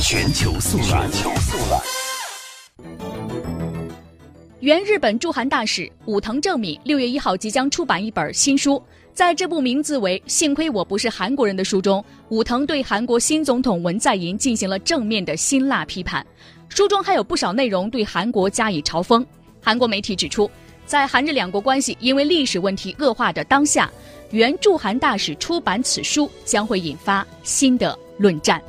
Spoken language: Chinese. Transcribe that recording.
全球速览。原日本驻韩大使武藤正敏六月一号即将出版一本新书在这部名字为幸亏我不是韩国人的书中武藤对韩国新总统文在寅进行了正面的辛辣批判书中还有不少内容对韩国加以嘲讽。韩国媒体指出在韩日两国关系因为历史问题恶化的当下原驻韩大使出版此书将会引发新的论战。